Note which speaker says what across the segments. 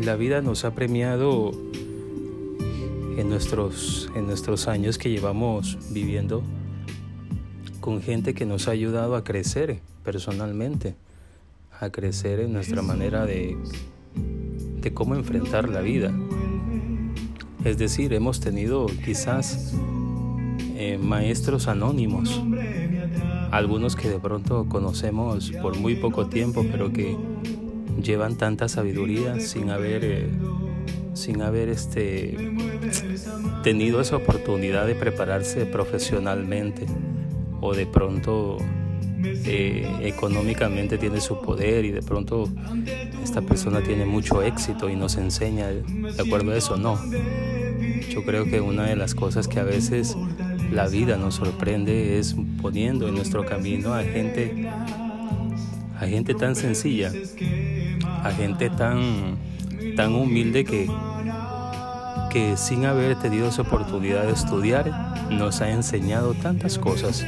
Speaker 1: la vida nos ha premiado en nuestros, en nuestros años que llevamos viviendo con gente que nos ha ayudado a crecer personalmente, a crecer en nuestra manera de, de cómo enfrentar la vida. Es decir, hemos tenido quizás eh, maestros anónimos, algunos que de pronto conocemos por muy poco tiempo, pero que llevan tanta sabiduría sin haber, eh, sin haber este, tenido esa oportunidad de prepararse profesionalmente o de pronto eh, económicamente tiene su poder y de pronto esta persona tiene mucho éxito y nos enseña de acuerdo a eso, no. Yo creo que una de las cosas que a veces la vida nos sorprende es poniendo en nuestro camino a gente a gente tan sencilla, a gente tan tan humilde que que sin haber tenido esa oportunidad de estudiar nos ha enseñado tantas cosas.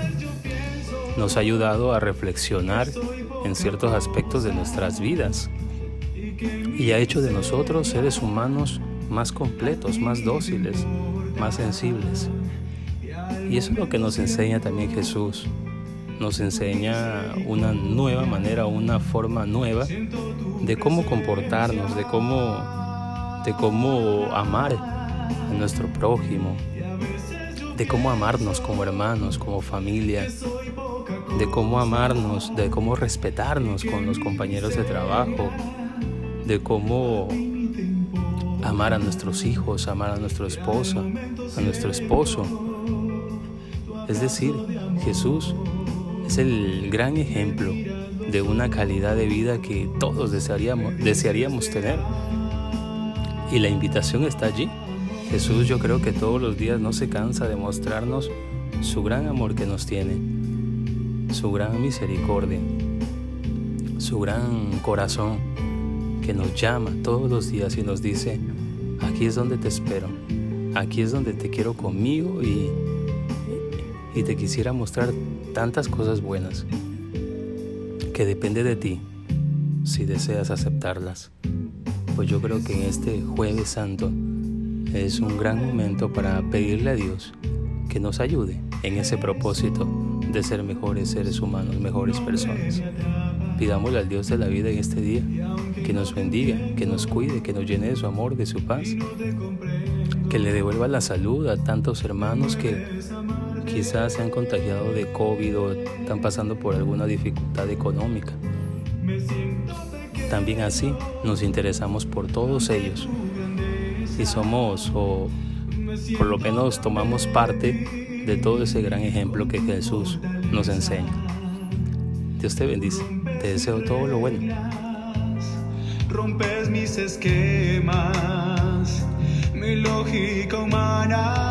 Speaker 1: Nos ha ayudado a reflexionar en ciertos aspectos de nuestras vidas y ha hecho de nosotros seres humanos más completos, más dóciles, más sensibles. Y eso es lo que nos enseña también Jesús. Nos enseña una nueva manera, una forma nueva de cómo comportarnos, de cómo, de cómo amar a nuestro prójimo, de cómo amarnos como hermanos, como familia, de cómo amarnos, de cómo respetarnos con los compañeros de trabajo, de cómo amar a nuestros hijos, amar a nuestro esposo, a nuestro esposo. Es decir, Jesús es el gran ejemplo de una calidad de vida que todos desearíamos, desearíamos tener. Y la invitación está allí. Jesús yo creo que todos los días no se cansa de mostrarnos su gran amor que nos tiene, su gran misericordia, su gran corazón que nos llama todos los días y nos dice, aquí es donde te espero, aquí es donde te quiero conmigo y, y te quisiera mostrar tantas cosas buenas que depende de ti si deseas aceptarlas. Pues yo creo que en este jueves santo es un gran momento para pedirle a Dios que nos ayude en ese propósito de ser mejores seres humanos, mejores personas. Pidámosle al Dios de la vida en este día que nos bendiga, que nos cuide, que nos llene de su amor, de su paz, que le devuelva la salud a tantos hermanos que quizás se han contagiado de COVID o están pasando por alguna dificultad económica. También así nos interesamos por todos ellos y somos o por lo menos tomamos parte de todo ese gran ejemplo que Jesús nos enseña. Dios te bendice, te deseo todo lo bueno.
Speaker 2: Rompes mis esquemas, mi lógica humana